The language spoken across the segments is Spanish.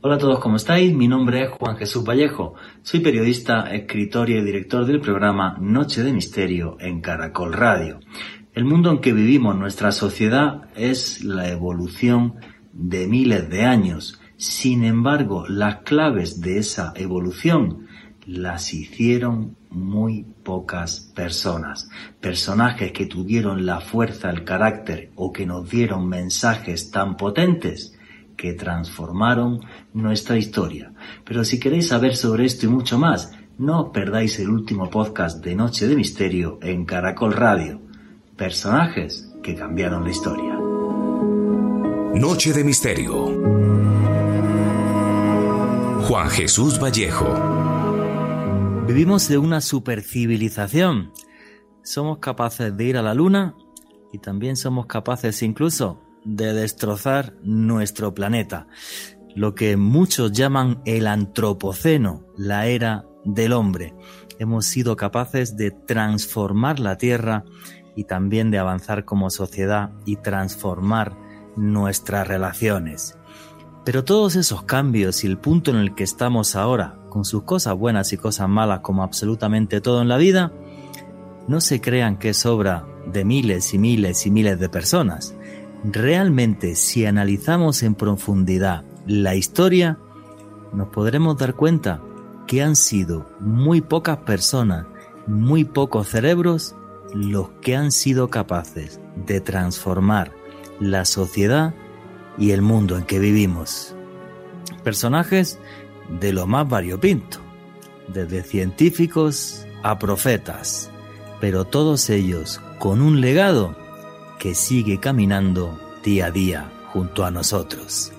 Hola a todos, ¿cómo estáis? Mi nombre es Juan Jesús Vallejo. Soy periodista, escritor y director del programa Noche de Misterio en Caracol Radio. El mundo en que vivimos, nuestra sociedad, es la evolución de miles de años. Sin embargo, las claves de esa evolución las hicieron muy pocas personas. Personajes que tuvieron la fuerza, el carácter o que nos dieron mensajes tan potentes que transformaron nuestra historia. Pero si queréis saber sobre esto y mucho más, no os perdáis el último podcast de Noche de Misterio en Caracol Radio. Personajes que cambiaron la historia. Noche de Misterio. Juan Jesús Vallejo. Vivimos de una supercivilización. Somos capaces de ir a la luna y también somos capaces incluso de destrozar nuestro planeta. Lo que muchos llaman el antropoceno, la era del hombre. Hemos sido capaces de transformar la Tierra y también de avanzar como sociedad y transformar nuestras relaciones. Pero todos esos cambios y el punto en el que estamos ahora, con sus cosas buenas y cosas malas como absolutamente todo en la vida, no se crean que es obra de miles y miles y miles de personas. Realmente, si analizamos en profundidad la historia, nos podremos dar cuenta que han sido muy pocas personas, muy pocos cerebros, los que han sido capaces de transformar la sociedad y el mundo en que vivimos. Personajes de lo más variopinto, desde científicos a profetas, pero todos ellos con un legado que sigue caminando día a día junto a nosotros.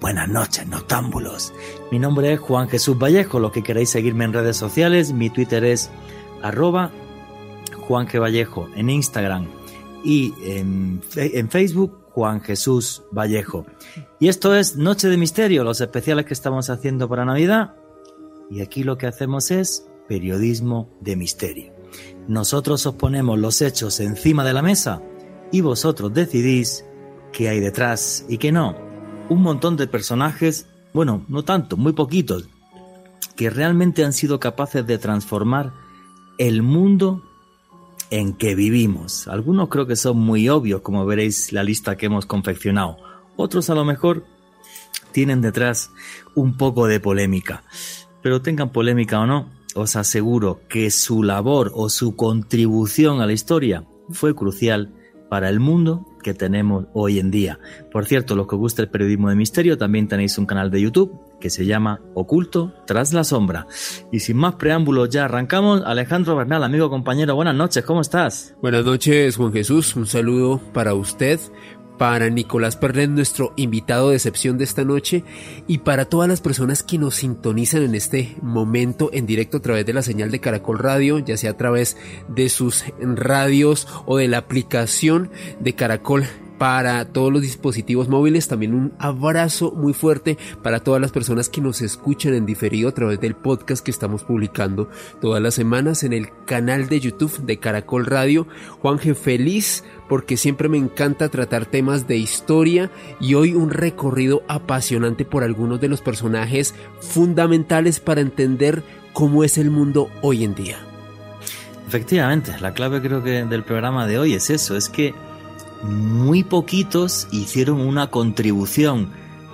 Buenas noches, noctámbulos. Mi nombre es Juan Jesús Vallejo. Los que queráis seguirme en redes sociales, mi Twitter es arroba Juan. Vallejo en Instagram y en, en Facebook Juan Jesús Vallejo. Y esto es Noche de Misterio, los especiales que estamos haciendo para Navidad. Y aquí lo que hacemos es periodismo de misterio. Nosotros os ponemos los hechos encima de la mesa y vosotros decidís qué hay detrás y qué no. Un montón de personajes, bueno, no tanto, muy poquitos, que realmente han sido capaces de transformar el mundo en que vivimos. Algunos creo que son muy obvios, como veréis la lista que hemos confeccionado. Otros a lo mejor tienen detrás un poco de polémica. Pero tengan polémica o no, os aseguro que su labor o su contribución a la historia fue crucial para el mundo que tenemos hoy en día. Por cierto, los que os gusta el periodismo de misterio, también tenéis un canal de YouTube que se llama Oculto tras la sombra. Y sin más preámbulos, ya arrancamos. Alejandro Bernal, amigo compañero, buenas noches, ¿cómo estás? Buenas noches, Juan Jesús. Un saludo para usted, para Nicolás Perlet, nuestro invitado de excepción de esta noche, y para todas las personas que nos sintonizan en este momento en directo a través de la señal de Caracol Radio, ya sea a través de sus radios o de la aplicación de Caracol para todos los dispositivos móviles. También un abrazo muy fuerte para todas las personas que nos escuchan en diferido a través del podcast que estamos publicando todas las semanas en el canal de YouTube de Caracol Radio. Juanje, feliz porque siempre me encanta tratar temas de historia y hoy un recorrido apasionante por algunos de los personajes fundamentales para entender cómo es el mundo hoy en día. Efectivamente, la clave creo que del programa de hoy es eso, es que muy poquitos hicieron una contribución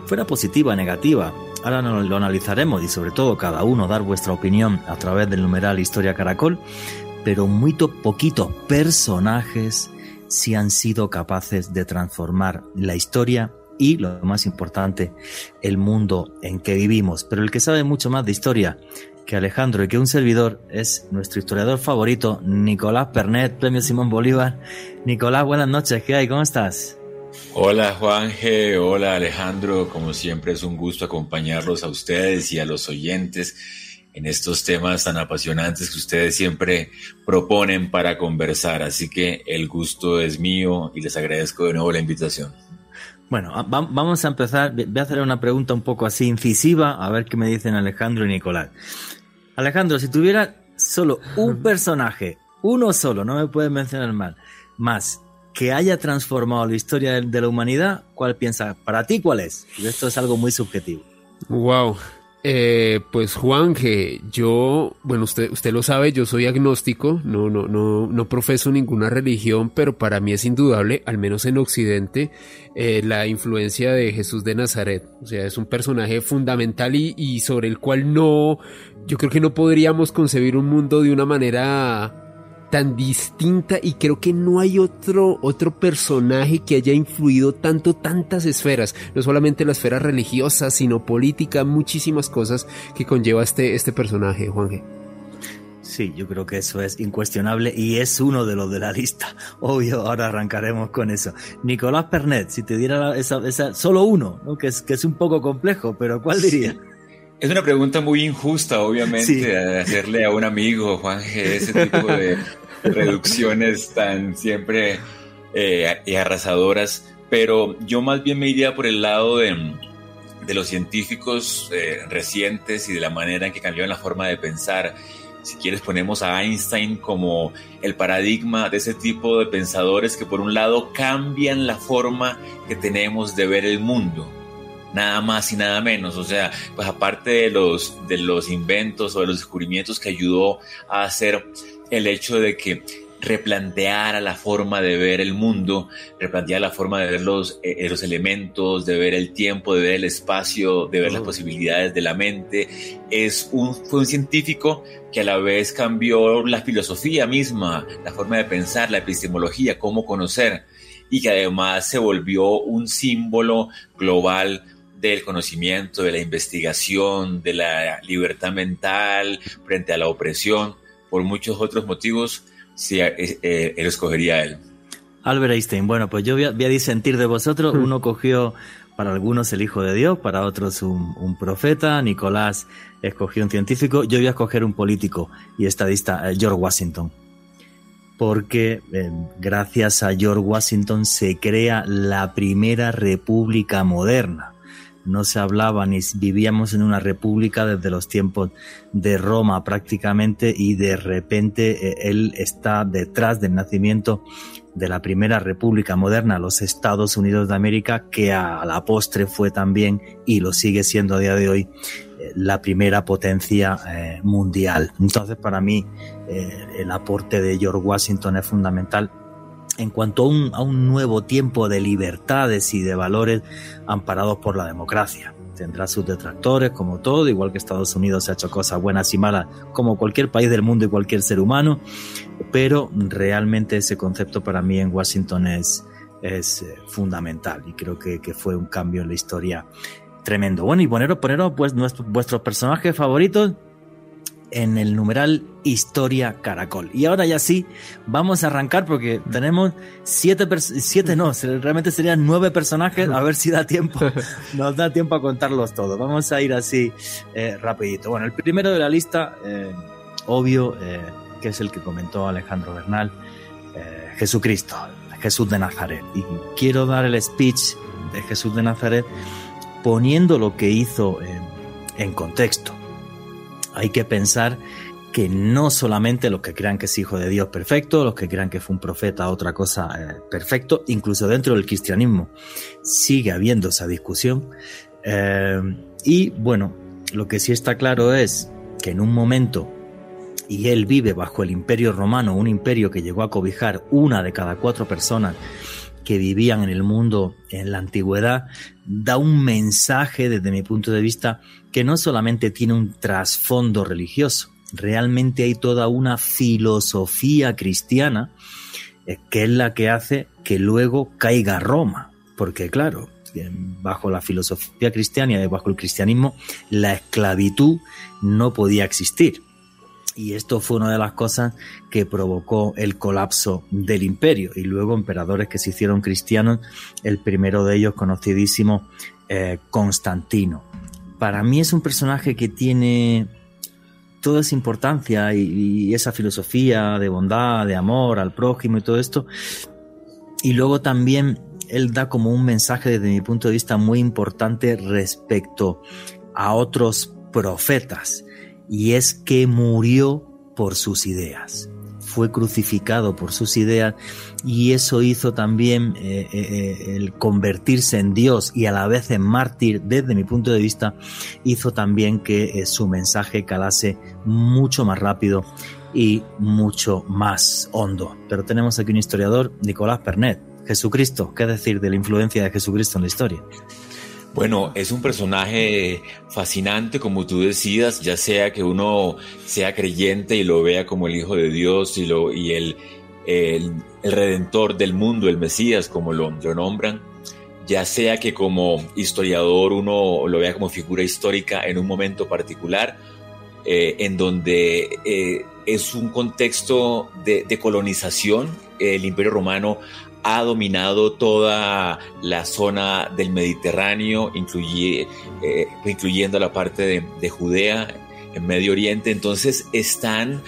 fuera positiva o negativa. Ahora lo analizaremos y sobre todo cada uno dar vuestra opinión a través del numeral Historia Caracol, pero muy poquitos personajes si han sido capaces de transformar la historia y, lo más importante, el mundo en que vivimos. Pero el que sabe mucho más de historia que Alejandro y que un servidor es nuestro historiador favorito, Nicolás Pernet, Premio Simón Bolívar. Nicolás, buenas noches, ¿qué hay? ¿Cómo estás? Hola Juanje, hola Alejandro, como siempre es un gusto acompañarlos a ustedes y a los oyentes en estos temas tan apasionantes que ustedes siempre proponen para conversar. Así que el gusto es mío y les agradezco de nuevo la invitación. Bueno, vamos a empezar. Voy a hacer una pregunta un poco así incisiva, a ver qué me dicen Alejandro y Nicolás. Alejandro, si tuviera solo un personaje, uno solo, no me puedes mencionar mal, más que haya transformado la historia de la humanidad, ¿cuál piensa? Para ti, ¿cuál es? esto es algo muy subjetivo. Wow, eh, pues Juan, que yo, bueno, usted, usted lo sabe, yo soy agnóstico, no, no, no, no profeso ninguna religión, pero para mí es indudable, al menos en Occidente, eh, la influencia de Jesús de Nazaret. O sea, es un personaje fundamental y, y sobre el cual no, yo creo que no podríamos concebir un mundo de una manera tan distinta y creo que no hay otro, otro personaje que haya influido tanto tantas esferas, no solamente la esfera religiosa, sino política, muchísimas cosas que conlleva este, este personaje, Juan G. Sí, yo creo que eso es incuestionable y es uno de los de la lista. Obvio, ahora arrancaremos con eso. Nicolás Pernet, si te diera esa, esa solo uno, ¿no? que, es, que es un poco complejo, pero ¿cuál diría? Es una pregunta muy injusta, obviamente, hacerle a un amigo, Juan G, ese tipo de reducciones tan siempre eh, arrasadoras, pero yo más bien me iría por el lado de, de los científicos eh, recientes y de la manera en que cambiaron la forma de pensar. Si quieres ponemos a Einstein como el paradigma de ese tipo de pensadores que por un lado cambian la forma que tenemos de ver el mundo nada más y nada menos. O sea, pues aparte de los, de los inventos o de los descubrimientos que ayudó a hacer el hecho de que replanteara la forma de ver el mundo, replanteara la forma de ver los, eh, los elementos, de ver el tiempo, de ver el espacio, de ver las posibilidades de la mente. Es un, fue un científico que a la vez cambió la filosofía misma, la forma de pensar, la epistemología, cómo conocer, y que además se volvió un símbolo global del conocimiento, de la investigación, de la libertad mental frente a la opresión, por muchos otros motivos, sí, eh, eh, él escogería a él. Albert Einstein, bueno, pues yo voy a, disentir de vosotros. Hmm. Uno cogió para algunos el Hijo de Dios, para otros un, profeta. Nicolás escogió un científico. Yo voy a escoger un político y estadista, eh, George Washington. Porque gracias a George Washington se crea la primera república moderna no se hablaba ni vivíamos en una república desde los tiempos de Roma prácticamente y de repente eh, él está detrás del nacimiento de la primera república moderna, los Estados Unidos de América, que a la postre fue también y lo sigue siendo a día de hoy eh, la primera potencia eh, mundial. Entonces para mí el aporte de George Washington es fundamental en cuanto a un, nuevo tiempo de libertades y de valores amparados por la democracia. Tendrá sus detractores, como todo, igual que Estados Unidos ha hecho cosas buenas y malas, como cualquier país del mundo y cualquier ser humano, pero realmente ese concepto para mí en Washington es, es eh, fundamental y creo que, fue un cambio en la historia tremendo. Bueno, y poneros, poneros pues, vuestros personajes favoritos en el numeral Historia Caracol. Y ahora ya sí, vamos a arrancar porque tenemos siete, siete no, realmente serían nueve personajes, a ver si da tiempo, nos da tiempo a contarlos todos. Vamos a ir así eh, rapidito. Bueno, el primero de la lista, eh, obvio, eh, que es el que comentó Alejandro Bernal, Jesucristo, Jesús de Nazaret. Y quiero dar el speech de Jesús de Nazaret poniendo lo que hizo en contexto hay que pensar que no solamente los que crean que es hijo de Dios perfecto, los que crean que fue un profeta, otra cosa eh, perfecto, incluso dentro del cristianismo sigue habiendo esa discusión. Eh, y bueno, lo que sí está claro es que en un momento, y él vive bajo el imperio romano, un imperio que llegó a cobijar una de cada cuatro personas que vivían en el mundo en la antigüedad, da un mensaje desde mi punto de vista que no solamente tiene un trasfondo religioso, realmente hay toda una filosofía cristiana eh, que es la que hace que luego caiga Roma, porque claro, bajo la filosofía cristiana y bajo el cristianismo, la esclavitud no podía existir. Y esto fue una de las cosas que provocó el colapso del imperio. Y luego emperadores que se hicieron cristianos, el primero de ellos conocidísimo, eh, Constantino. Para mí es un personaje que tiene toda esa importancia y, esa filosofía de bondad, de amor al prójimo y todo esto. Y luego también él da como un mensaje desde mi punto de vista muy importante respecto a otros profetas y es que murió por sus ideas. Fue crucificado por sus ideas y eso hizo también eh, eh, eh, el convertirse en Dios y a la vez en mártir, desde mi punto de vista, hizo también que su mensaje calase mucho más rápido y mucho más hondo. Pero tenemos aquí un historiador, Nicolás Pernet. Jesucristo, ¿qué decir de la influencia de Jesucristo en la historia? Bueno, es un personaje fascinante, como tú decías, ya sea que uno sea creyente y lo vea como el Hijo de Dios y, lo, y el, el, Redentor del mundo, el Mesías, como lo, nombran, ya sea que como historiador uno lo vea como figura histórica en un momento particular, eh, en donde eh, es un contexto de, de colonización, el Imperio Romano ha dominado toda la zona del Mediterráneo, eh, incluyendo la parte de, Judea, en Medio Oriente. Entonces están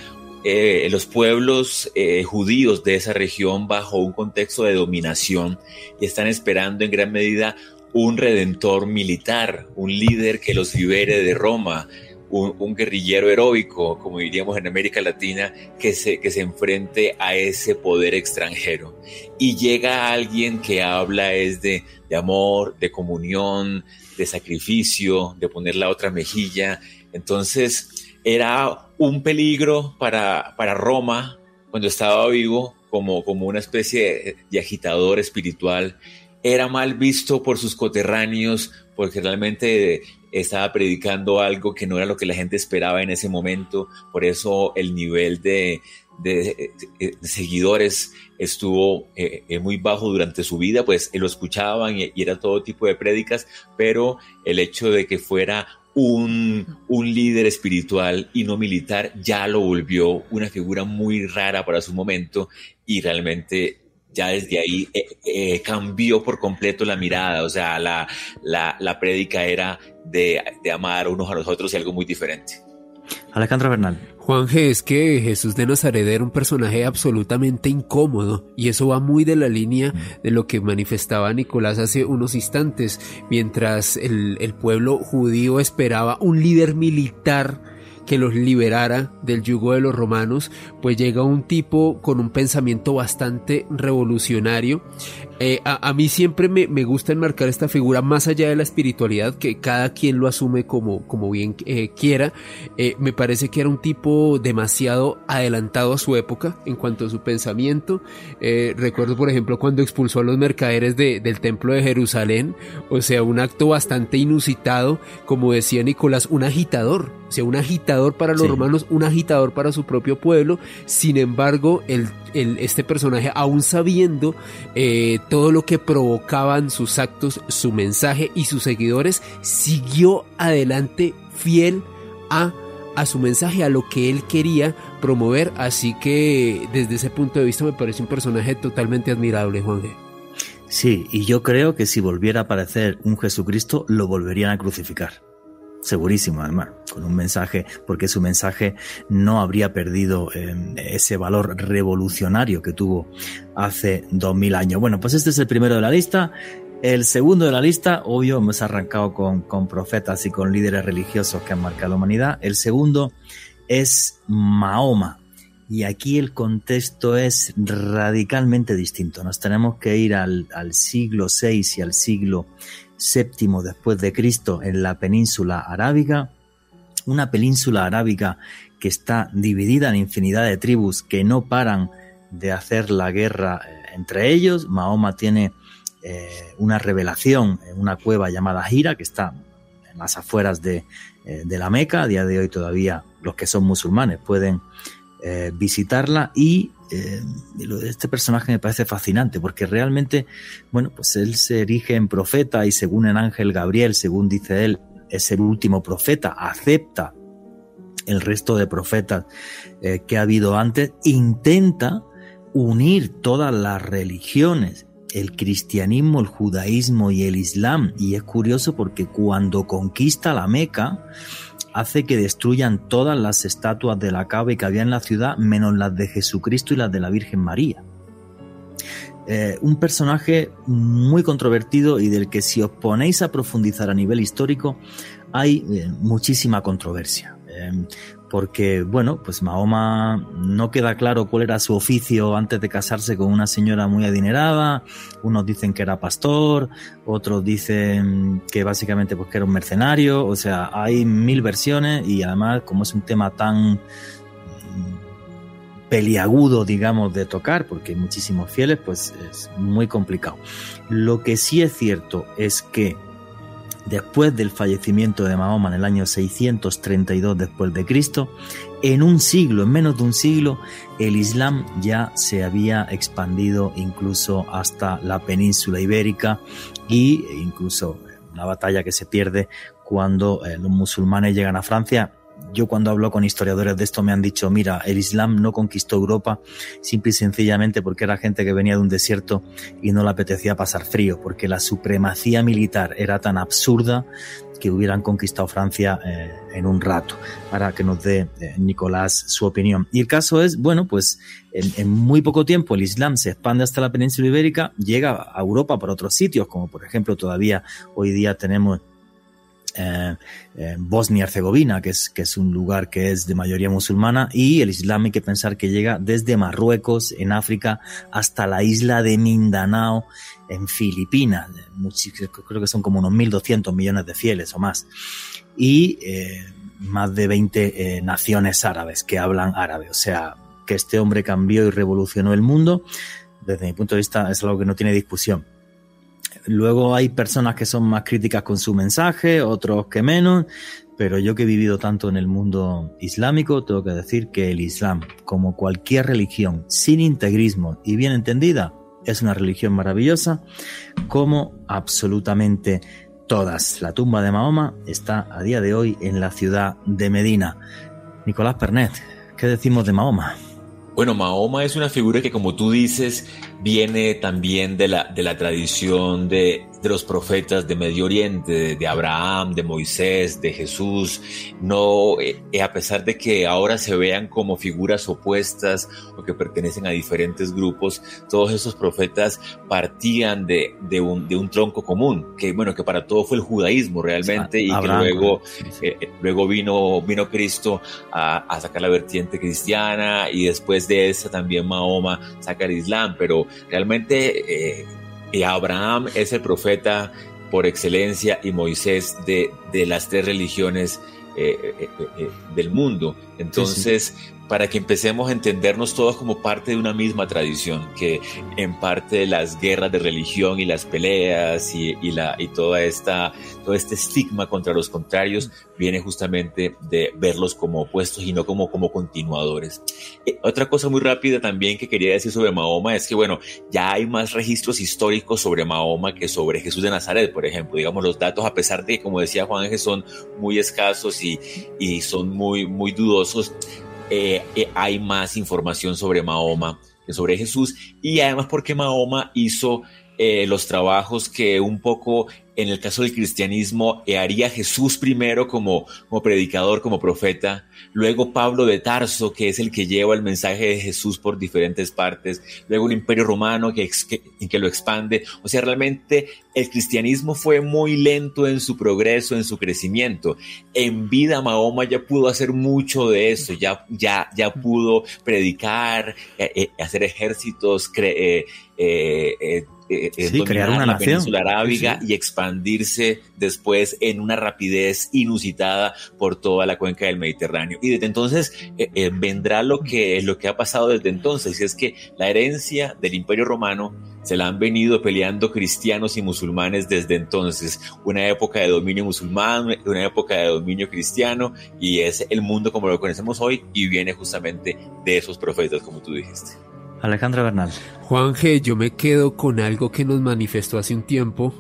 eh, los pueblos eh, judíos de esa región bajo un contexto de dominación y están esperando en gran medida un redentor militar, un líder que los libere de Roma, un, guerrillero heroico, como diríamos en América Latina, que se, que se enfrente a ese poder extranjero. Y llega alguien que habla es de, de amor, de comunión, de sacrificio, de poner la otra mejilla. Entonces era un peligro para, para Roma cuando estaba vivo como, como una especie de agitador espiritual era mal visto por sus coterráneos porque realmente estaba predicando algo que no era lo que la gente esperaba en ese momento, por eso el nivel de, seguidores estuvo eh, eh, muy bajo durante su vida, pues lo escuchaban y, era todo tipo de prédicas, pero el hecho de que fuera un, un, líder espiritual y no militar ya lo volvió una figura muy rara para su momento y realmente ya desde ahí eh, eh, cambió por completo la mirada, o sea, la, la, la prédica era de, de, amar unos a los otros y algo muy diferente. Alejandro Bernal. Juan G, es que Jesús de Nazaret era un personaje absolutamente incómodo y eso va muy de la línea de lo que manifestaba Nicolás hace unos instantes, mientras el, el pueblo judío esperaba un líder militar que los liberara del yugo de los romanos, pues llega un tipo con un pensamiento bastante revolucionario. Eh, a, mí siempre me, gusta enmarcar esta figura más allá de la espiritualidad, que cada quien lo asume como, como bien eh, quiera. Eh, me parece que era un tipo demasiado adelantado a su época en cuanto a su pensamiento. recuerdo, por ejemplo, cuando expulsó a los mercaderes del templo de Jerusalén, o sea, un acto bastante inusitado, como decía Nicolás, un agitador, o sea, un agitador para los romanos, un agitador para su propio pueblo sin embargo, el, este personaje, aún sabiendo eh, todo lo que provocaban sus actos, su mensaje y sus seguidores, siguió adelante fiel a, a su mensaje, a lo que él quería promover. Así que desde ese punto de vista me parece un personaje totalmente admirable, Juan Sí, y yo creo que si volviera a aparecer un Jesucristo, lo volverían a crucificar segurísimo además, con un mensaje, porque su mensaje no habría perdido eh, ese valor revolucionario que tuvo hace dos mil años. Bueno, pues este es el primero de la lista. El segundo de la lista, obvio, hemos arrancado con, con profetas y con líderes religiosos que han marcado la humanidad. El segundo es Mahoma. Y aquí el contexto es radicalmente distinto. Nos tenemos que ir al, al siglo VI y al siglo séptimo después de Cristo en la península arábiga, una península arábiga que está dividida en infinidad de tribus que no paran de hacer la guerra entre ellos. Mahoma tiene eh, una revelación en una cueva llamada Gira, que está en las afueras de, eh, de, la Meca. A día de hoy todavía los que son musulmanes pueden visitarla y este personaje me parece fascinante porque realmente, bueno, pues él se erige en profeta y según el ángel Gabriel, según dice él, es el último profeta, acepta el resto de profetas eh, que ha habido antes, intenta unir todas las religiones, el cristianismo, el judaísmo y el islam. Y es curioso porque cuando conquista la Meca, hace que destruyan todas las estatuas de la Kaaba que había en la ciudad, menos las de Jesucristo y las de la Virgen María. Eh, un personaje muy controvertido y del que si os ponéis a profundizar a nivel histórico hay eh, muchísima controversia. Em, porque, bueno, pues Mahoma no queda claro cuál era su oficio antes de casarse con una señora muy adinerada. Unos dicen que era pastor, otros dicen que básicamente pues que era un mercenario. O sea, hay mil versiones y además, como es un tema tan peliagudo, digamos, de tocar, porque hay muchísimos fieles, pues es muy complicado. Lo que sí es cierto es que después del fallecimiento de Mahoma en el año 632 después de Cristo, en un siglo, en menos de un siglo, el Islam ya se había expandido incluso hasta la península ibérica y incluso una batalla que se pierde cuando eh, los musulmanes llegan a Francia yo cuando hablo con historiadores de esto me han dicho, mira, el Islam no conquistó Europa simple y sencillamente porque era gente que venía de un desierto y no le apetecía pasar frío, porque la supremacía militar era tan absurda que hubieran conquistado Francia eh, en un rato, para que nos dé eh, Nicolás su opinión. Y el caso es, bueno, pues en, en, muy poco tiempo el Islam se expande hasta la península ibérica, llega a Europa por otros sitios, como por ejemplo todavía hoy día tenemos eh, eh, Bosnia Herzegovina, que es, que es un lugar que es de mayoría musulmana, y el Islam hay que pensar que llega desde Marruecos, en África, hasta la isla de Mindanao, en Filipinas. Creo que son como unos 1.200 millones de fieles o más. Y eh, más de 20 eh, naciones árabes que hablan árabe. O sea, que este hombre cambió y revolucionó el mundo. Desde mi punto de vista es algo que no tiene discusión. Luego hay personas que son más críticas con su mensaje, otros que menos, pero yo que he vivido tanto en el mundo islámico, tengo que decir que el Islam, como cualquier religión, sin integrismo y bien entendida, es una religión maravillosa, como absolutamente todas. La tumba de Mahoma está a día de hoy en la ciudad de Medina. Nicolás Pernet, ¿qué decimos de Mahoma? Bueno, Mahoma es una figura que, como tú dices, viene también de la, de la tradición de, de los profetas de Medio Oriente, de, Abraham, de Moisés, de Jesús. No, eh, eh, a pesar de que ahora se vean como figuras opuestas o que pertenecen a diferentes grupos, todos esos profetas partían de, de, un, de un tronco común, que bueno, que para todo fue el judaísmo realmente y que luego, eh, luego vino, vino Cristo a, a sacar la vertiente cristiana y después de esa también Mahoma saca el Islam, pero realmente eh, Abraham es el profeta por excelencia y Moisés de, de las tres religiones eh, eh, del mundo. Entonces, para que empecemos a entendernos todos como parte de una misma tradición, que en parte las guerras de religión y las peleas y, la, y toda esta, todo este estigma contra los contrarios viene justamente de verlos como opuestos y no como, como continuadores. Eh, otra cosa muy rápida también que quería decir sobre Mahoma es que, bueno, ya hay más registros históricos sobre Mahoma que sobre Jesús de Nazaret, por ejemplo. Digamos, los datos, a pesar de que, como decía Juan son muy escasos y, y son muy, muy dudosos, eh, eh, hay más información sobre Mahoma que sobre Jesús. Y además porque Mahoma hizo eh, los trabajos que un poco en el caso del cristianismo haría Jesús primero como, como predicador, como profeta, luego Pablo de Tarso, que es el que lleva el mensaje de Jesús por diferentes partes, luego el imperio romano que, que, lo expande. O sea, realmente el cristianismo fue muy lento en su progreso, en su crecimiento. En vida Mahoma ya pudo hacer mucho de eso, ya, ya, ya pudo predicar, eh, eh, hacer ejércitos, eh, eh, eh crear una la península arábiga y expandirse después en una rapidez inusitada por toda la cuenca del Mediterráneo. Y desde entonces eh, vendrá lo que, lo que ha pasado desde entonces, y es que la herencia del Imperio Romano se la han venido peleando cristianos y musulmanes desde entonces. Una época de dominio musulmán, una época de dominio cristiano, y es el mundo como lo conocemos hoy, y viene justamente de esos profetas, como tú dijiste. Alejandro Bernal. Juan G, yo me quedo con algo que nos manifestó hace un tiempo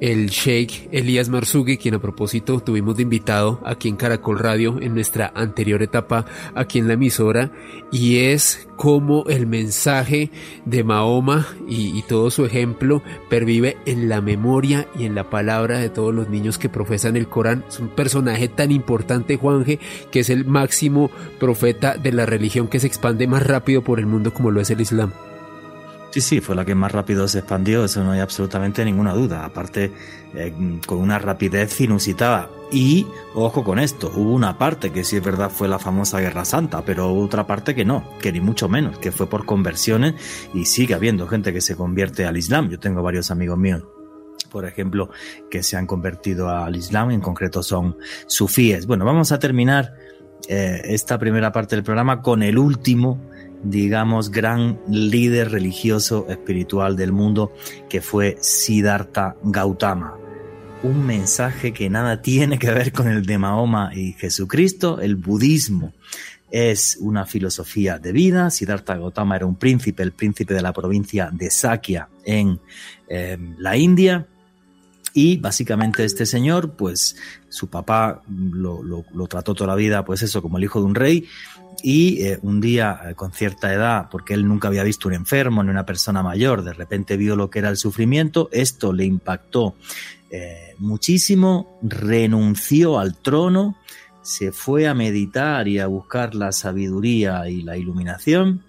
el Sheikh Elías Marsugui, quien a propósito tuvimos de invitado aquí en Caracol Radio en nuestra anterior etapa aquí en la emisora, y es cómo el mensaje de Mahoma y, y, todo su ejemplo pervive en la memoria y en la palabra de todos los niños que profesan el Corán. Es un personaje tan importante, Juanje, que es el máximo profeta de la religión que se expande más rápido por el mundo como lo es el Islam. Sí, sí, fue la que más rápido se expandió, eso no hay absolutamente ninguna duda. Aparte, eh, con una rapidez inusitada. Y, ojo con esto, hubo una parte que sí es verdad fue la famosa Guerra Santa, pero otra parte que no, que ni mucho menos, que fue por conversiones y sigue habiendo gente que se convierte al Islam. Yo tengo varios amigos míos por ejemplo, que se han convertido al Islam, en concreto son sufíes. Bueno, vamos a terminar eh, esta primera parte del programa con el último digamos, gran líder religioso espiritual del mundo, que fue Siddhartha Gautama. Un mensaje que nada tiene que ver con el de Mahoma y Jesucristo, el budismo. Es una filosofía de vida. Siddhartha Gautama era un príncipe, el príncipe de la provincia de Sakya en em, la India. Y básicamente este señor, pues su papá lo, lo, trató toda la vida, pues eso, como el hijo de un rey, y eh, un día eh, con cierta edad, porque él nunca había visto un enfermo ni una persona mayor, de repente vio lo que era el sufrimiento, esto le impactó eh, muchísimo, renunció al trono, se fue a meditar y a buscar la sabiduría y la iluminación.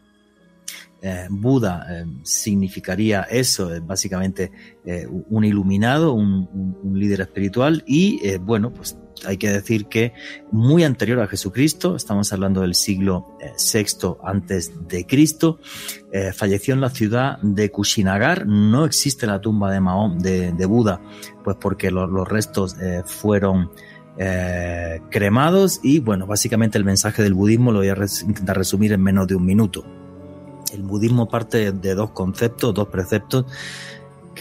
Buda significaría eso, básicamente un iluminado, un, un, líder espiritual y bueno, pues hay que decir que muy anterior a Jesucristo, estamos hablando del siglo VI eh, antes de Cristo, eh, falleció en la ciudad de Kushinagar. No existe la tumba de Mahón, de, Buda, pues porque los restos eh, fueron cremados y bueno, básicamente el mensaje del budismo lo voy a intentar resumir en menos de un minuto. El budismo parte de dos conceptos, dos preceptos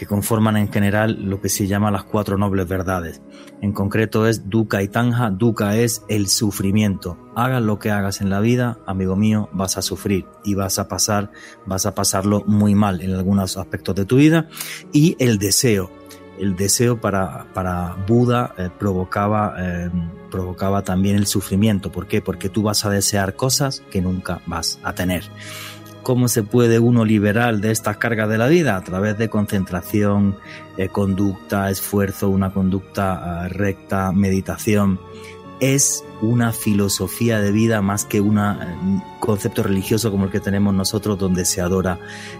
que conforman en general lo que se llama las cuatro nobles verdades. En concreto es dukkha y tanja. Dukkha es el sufrimiento. Hagas lo que hagas en la vida, amigo mío, vas a sufrir y vas a pasar, vas a pasarlo muy mal en algunos aspectos de tu vida. Y el deseo. El deseo para, para Buda eh, provocaba, eh, provocaba también el sufrimiento. ¿Por qué? Porque tú vas a desear cosas que nunca vas a tener. ¿Cómo se puede uno liberar de estas cargas de la vida? A través de concentración, eh, conducta, esfuerzo, una conducta ah, recta, meditación. Es una filosofía de vida más que un eh, concepto religioso como el que tenemos nosotros donde se adora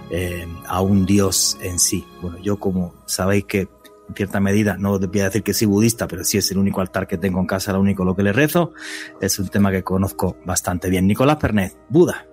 eh, a un Dios en sí. Bueno, yo como sabéis que en cierta medida, no voy a decir que soy budista, pero sí es el único altar que tengo en casa, lo único lo que le rezo, es un tema que conozco bastante bien. Nicolás Pernet, Buda.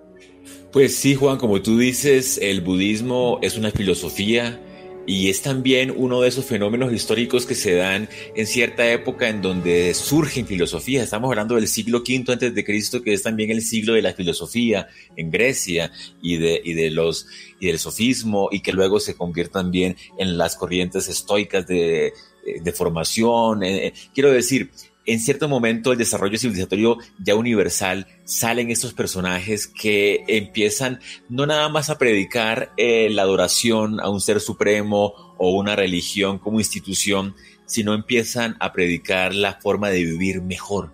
Pues sí, Juan, como tú dices, el budismo es una filosofía y es también uno de esos fenómenos históricos que se dan en cierta época en donde surgen filosofías. Estamos hablando del siglo V antes de Cristo, que es también el siglo de la filosofía en Grecia y de, y de los y del sofismo y que luego se convierte también en las corrientes estoicas de, de formación. Eh, eh, quiero decir, en cierto momento el desarrollo civilizatorio ya universal salen estos personajes que empiezan no nada más a predicar eh, la adoración a un ser supremo o una religión como institución, sino empiezan a predicar la forma de vivir mejor,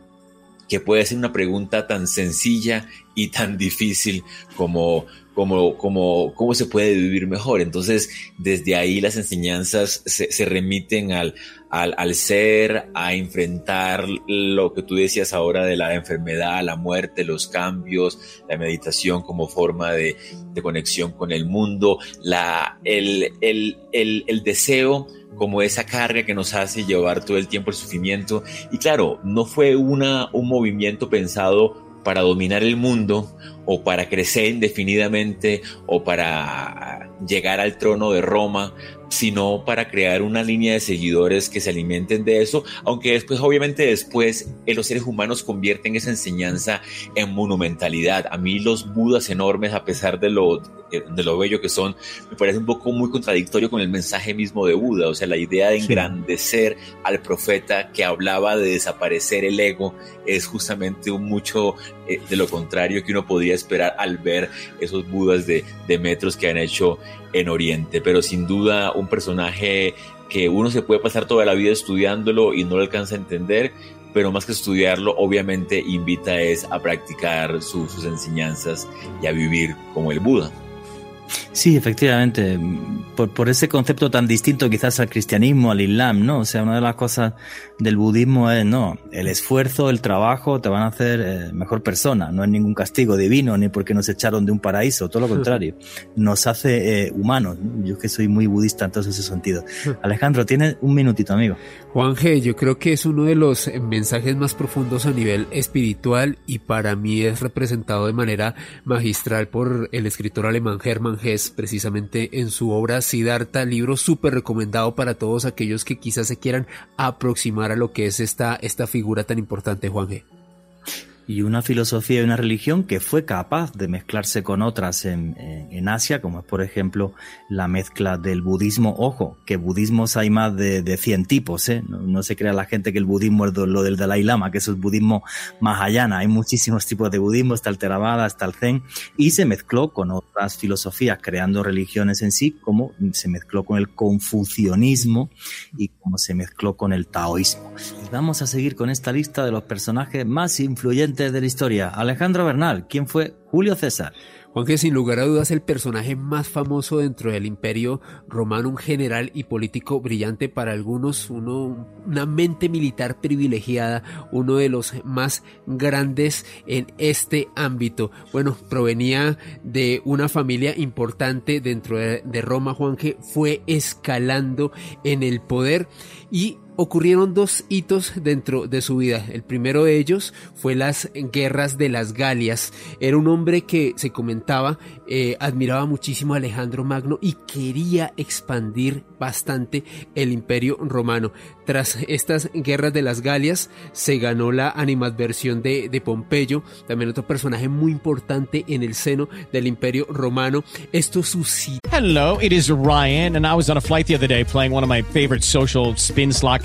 que puede ser una pregunta tan sencilla y tan difícil como como, como, cómo se puede vivir mejor. Entonces, desde ahí las enseñanzas se, se remiten al, al, al, ser, a enfrentar lo que tú decías ahora de la enfermedad, la muerte, los cambios, la meditación como forma de, de conexión con el mundo, la, el, el, el, el deseo como esa carga que nos hace llevar todo el tiempo el sufrimiento. Y claro, no fue una, un movimiento pensado para dominar el mundo o para crecer indefinidamente o para llegar al trono de Roma, sino para crear una línea de seguidores que se alimenten de eso, aunque después, obviamente, después eh, los seres humanos convierten esa enseñanza en monumentalidad. A mí los budas enormes, a pesar de lo, eh, de lo bello que son, me parece un poco muy contradictorio con el mensaje mismo de Buda, o sea, la idea de engrandecer al profeta que hablaba de desaparecer el ego es justamente un mucho eh, de lo contrario que uno podría esperar al ver esos budas de, de metros que han hecho en Oriente, pero sin duda un personaje que uno se puede pasar toda la vida estudiándolo y no lo alcanza a entender, pero más que estudiarlo, obviamente invita es a practicar sus enseñanzas y a vivir como el Buda. Sí, efectivamente, por, por, ese concepto tan distinto quizás al cristianismo, al islam, ¿no? O sea, una de las cosas del budismo es, no, el esfuerzo, el trabajo te van a hacer eh, mejor persona, no es ningún castigo divino ni porque nos echaron de un paraíso, todo lo contrario, nos hace eh, humanos. Yo que soy muy budista en todo ese sentido. Alejandro, tienes un minutito, amigo. Juan G, yo creo que es uno de los mensajes más profundos a nivel espiritual y para mí es representado de manera magistral por el escritor alemán Hermann Hesse precisamente en su obra Siddhartha, libro súper recomendado para todos aquellos que quizás se quieran aproximar a lo que es esta, esta figura tan importante, Juan G y una filosofía y una religión que fue capaz de mezclarse con otras en, en, Asia, como es por ejemplo la mezcla del budismo. Ojo, que budismos hay más de, de 100 tipos, ¿eh? no, se crea la gente que el budismo es lo del Dalai Lama, que es budismo mahayana. Hay muchísimos tipos de budismo, está el Theravada, está el Zen, y se mezcló con otras filosofías, creando religiones en sí, como se mezcló con el confucianismo y como se mezcló con el taoísmo. Vamos a seguir con esta lista de los personajes más influyentes de la historia. Alejandro Bernal, ¿quién fue Julio César? Juan que sin lugar a dudas el personaje más famoso dentro del imperio romano, un general y político brillante para algunos, uno, una mente militar privilegiada, uno de los más grandes en este ámbito. Bueno, provenía de una familia importante dentro de, de Roma, Juan que fue escalando en el poder y ocurrieron dos hitos dentro de su vida. El primero de ellos fue las guerras de las Galias. Era un hombre que se comentaba eh, admiraba muchísimo a Alejandro Magno y quería expandir bastante el imperio romano. Tras estas guerras de las Galias se ganó la animadversión de, de Pompeyo, también otro personaje muy importante en el seno del imperio romano. Esto sucedió. Hello, it is Ryan and I was on a flight the other day playing one of my favorite social spin slot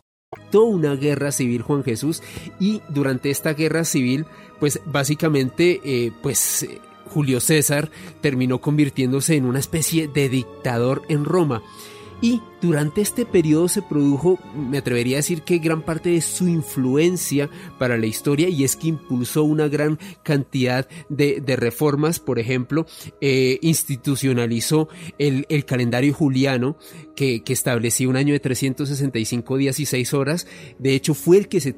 Toda una guerra civil, Juan Jesús, y durante esta guerra civil, pues básicamente, eh, pues Julio César terminó convirtiéndose en una especie de dictador en Roma. Y durante este periodo se produjo, me atrevería a decir que gran parte de su influencia para la historia y es que impulsó una gran cantidad de, de reformas, por ejemplo, eh, institucionalizó el, el, calendario juliano que, que, establecía un año de 365 días y 6 horas, de hecho fue el que se,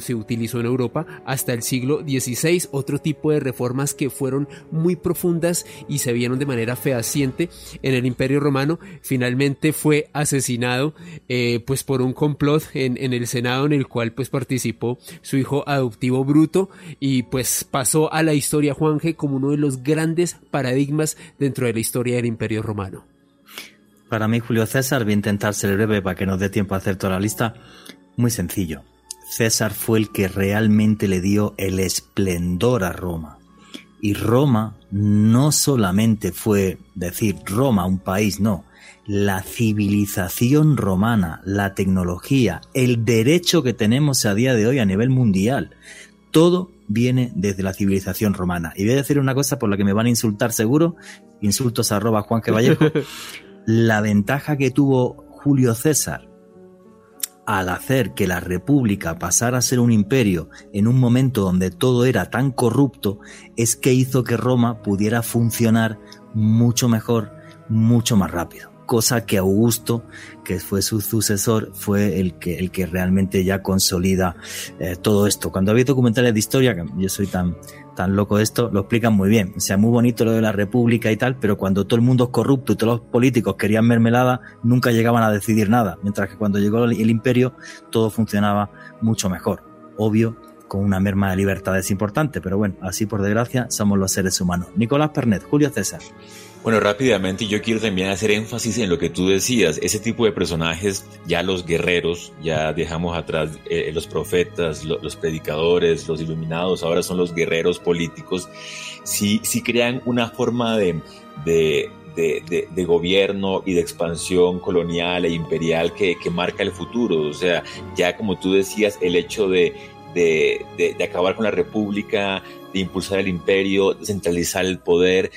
se utilizó en Europa hasta el siglo XVI, otro tipo de reformas que fueron muy profundas y se vieron de manera fehaciente en el imperio romano, finalmente fue asesinado eh, pues por un complot en, en, el Senado en el cual pues participó su hijo adoptivo Bruto. Y pues pasó a la historia Juanje como uno de los grandes paradigmas dentro de la historia del Imperio Romano. Para mí Julio César, voy a intentar ser breve para que nos dé tiempo a hacer toda la lista, muy sencillo. César fue el que realmente le dio el esplendor a Roma Y Roma no solamente fue decir Roma, un país, no. La civilización romana, la tecnología, el derecho que tenemos a día de hoy a nivel mundial, todo viene desde la civilización romana. Y voy a decir una cosa por la que me van a insultar seguro, insultos arroba Juan Vallejo, la ventaja que tuvo Julio César al hacer que la República pasara a ser un imperio en un momento donde todo era tan corrupto, es que hizo que Roma pudiera funcionar mucho mejor, mucho más rápido. Cosa que Augusto, que fue su sucesor, fue el que, el que realmente ya consolida eh, todo esto. Cuando había documentales de historia, yo soy tan, tan loco esto, lo explican muy bien. O sea, muy bonito lo de la república y tal, pero cuando todo el mundo es corrupto y todos los políticos querían mermelada, nunca llegaban a decidir nada. Mientras que cuando llegó el imperio, todo funcionaba mucho mejor. Obvio, con una merma de libertades importante, pero bueno, así por desgracia somos los seres humanos. Nicolás Pernet, Julio César. Bueno, rápidamente yo quiero también hacer énfasis en lo que tú decías, ese tipo de personajes, ya los guerreros, ya dejamos atrás eh, los profetas, los predicadores, los iluminados, ahora son los guerreros políticos, sí, sí crean una forma de, de, de, de, gobierno y de expansión colonial e imperial que, que, marca el futuro. O sea, ya como tú decías, el hecho de, de, acabar con la república, de impulsar el imperio, de centralizar el poder,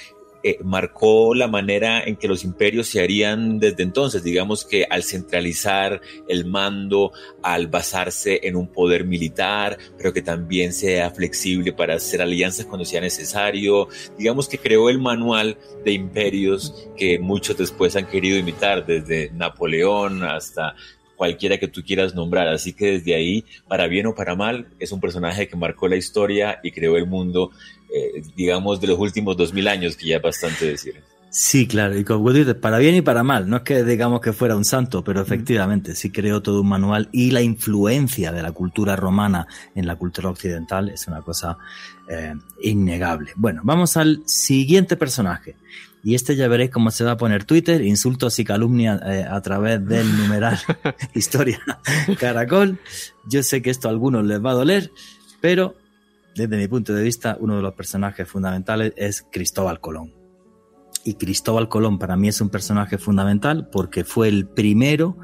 eh, marcó la manera en que los imperios se harían desde entonces. Digamos que al centralizar el mando, al basarse en un poder militar, pero que también sea flexible para hacer alianzas cuando sea necesario. Digamos que creó el manual de imperios que muchos después han querido imitar, desde Napoleón hasta cualquiera que tú quieras nombrar. Así que desde ahí, para bien o para mal, es un personaje que marcó la historia y creó el mundo eh, digamos, de los últimos dos mil años, que ya es bastante decir. Sí, claro, y como dices, para bien y para mal. No es que digamos que fuera un santo, pero efectivamente sí creó todo un manual y la influencia de la cultura romana en la cultura occidental es una cosa eh, innegable. Bueno, vamos al siguiente personaje. Y este ya veréis cómo se va a poner Twitter, insultos y calumnias eh, a través del numeral Historia Caracol. Yo sé que esto a algunos les va a doler, pero desde mi punto de vista, uno de los personajes fundamentales es Cristóbal Colón. Y Cristóbal Colón para mí es un personaje fundamental porque fue el primero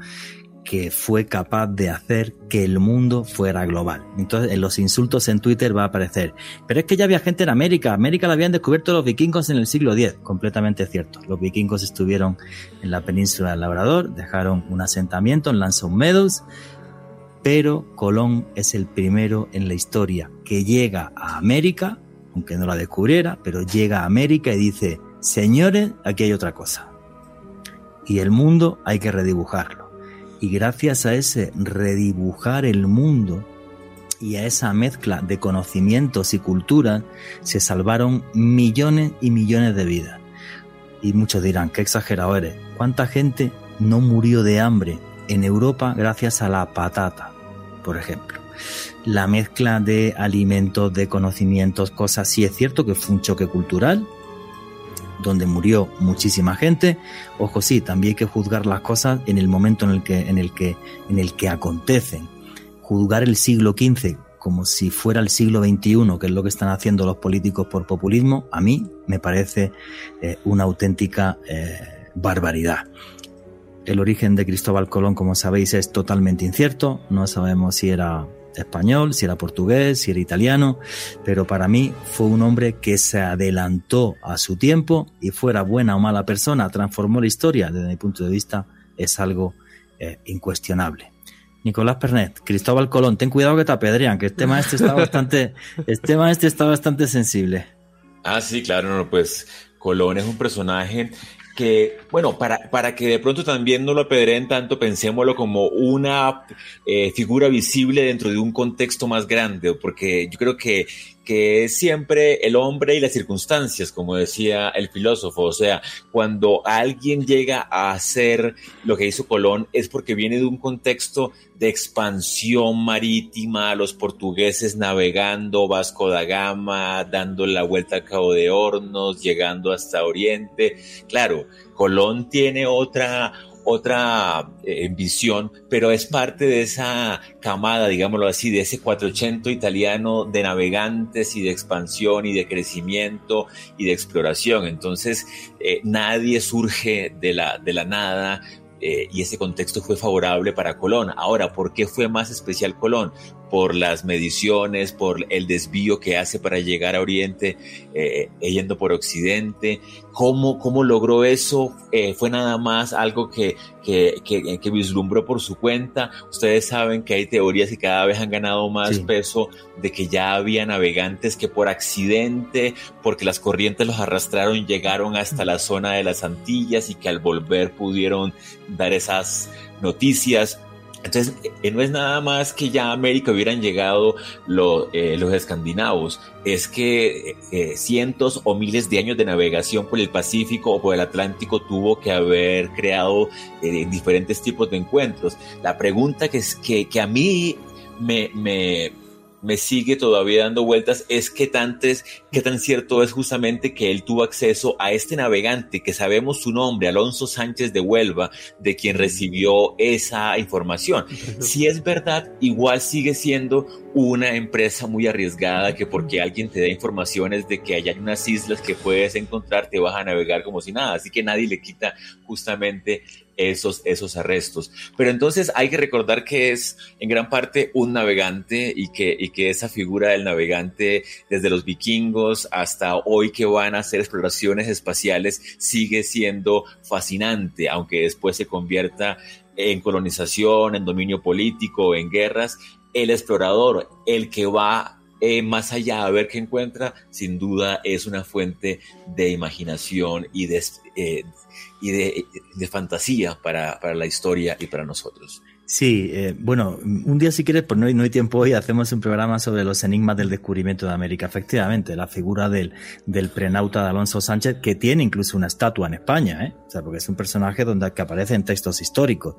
que fue capaz de hacer que el mundo fuera global. Entonces, en los insultos en Twitter va a aparecer. Pero es que ya había gente en América. América la habían descubierto los vikingos en el siglo X. Completamente cierto. Los vikingos estuvieron en la península del Labrador, dejaron un asentamiento en Lanson Meadows pero Colón es el primero en la historia que llega a América, aunque no la descubriera, pero llega a América y dice, señores, aquí hay otra cosa. Y el mundo hay que redibujarlo. Y gracias a ese redibujar el mundo y a esa mezcla de conocimientos y culturas, se salvaron millones y millones de vidas. Y muchos dirán, qué exagerado eres. ¿Cuánta gente no murió de hambre en Europa gracias a la patata? por ejemplo. La mezcla de alimentos, de conocimientos, cosas, sí es cierto que fue un choque cultural, donde murió muchísima gente. Ojo, sí, también hay que juzgar las cosas en el momento en el que, en el que, en el que acontecen. Juzgar el siglo XV como si fuera el siglo XXI, que es lo que están haciendo los políticos por populismo, a mí me parece eh, una auténtica eh, barbaridad. El origen de Cristóbal Colón, como sabéis, es totalmente incierto. No sabemos si era español, si era portugués, si era italiano, pero para mí fue un hombre que se adelantó a su tiempo y fuera buena o mala persona, transformó la historia, desde mi punto de vista, es algo eh, incuestionable. Nicolás Pernet, Cristóbal Colón, ten cuidado que te apedrean, que el tema este está bastante, el tema este está bastante sensible. Ah, sí, claro, no, pues Colón es un personaje bueno, para, para que de pronto también no lo apedreen tanto, pensémoslo como una eh, figura visible dentro de un contexto más grande, porque yo creo que que es siempre el hombre y las circunstancias, como decía el filósofo. O sea, cuando alguien llega a hacer lo que hizo Colón es porque viene de un contexto de expansión marítima, los portugueses navegando, Vasco da Gama, dando la vuelta a Cabo de Hornos, llegando hasta Oriente. Claro, Colón tiene otra, otra eh, visión, pero es parte de esa camada, digámoslo así, de ese 480 italiano de navegantes y de expansión y de crecimiento y de exploración. Entonces, eh, nadie surge de la, de la nada, eh, y ese contexto fue favorable para Colón. Ahora, ¿por qué fue más especial Colón? Por las mediciones, por el desvío que hace para llegar a Oriente, eh, yendo por Occidente. ¿Cómo, cómo logró eso? Eh, ¿Fue nada más algo que, que, que, vislumbró por su cuenta? Ustedes saben que hay teorías que cada vez han ganado más peso de que ya había navegantes que por accidente, porque las corrientes los arrastraron, llegaron hasta la zona de las Antillas y que al volver pudieron dar esas noticias. Entonces, eh, no es nada más que ya a América hubieran llegado eh, los escandinavos, es que eh, cientos o miles de años de navegación por el Pacífico o por el Atlántico tuvo que haber creado diferentes tipos de encuentros. La pregunta que, es, que, a mí me, me sigue todavía dando vueltas es qué, tantes, qué tan cierto es justamente que él tuvo acceso a este navegante que sabemos su nombre, Alonso Sánchez de Huelva, de quien recibió esa información. Si es verdad, igual sigue siendo una empresa muy arriesgada que porque alguien te da informaciones de que hay unas islas que puedes encontrar, te vas a navegar como si nada. Así que nadie le quita justamente esos, esos arrestos. Pero entonces hay que recordar que es en gran parte un navegante y que, y que esa figura del navegante desde los vikingos hasta hoy que van a hacer exploraciones espaciales sigue siendo fascinante, aunque después se convierta en colonización, en dominio político, en guerras. El explorador, el que va eh, más allá a ver qué encuentra, sin duda es una fuente de imaginación y de, eh, y de, fantasía para, la historia y para nosotros. Sí, eh, bueno, un día si quieres, pues no hay, no hay tiempo hoy, hacemos un programa sobre los enigmas del descubrimiento de América. Efectivamente, la figura del, del prenauta de Alonso Sánchez, que tiene incluso una estatua en España, ¿eh? o sea, porque es un personaje donde que aparece en textos históricos.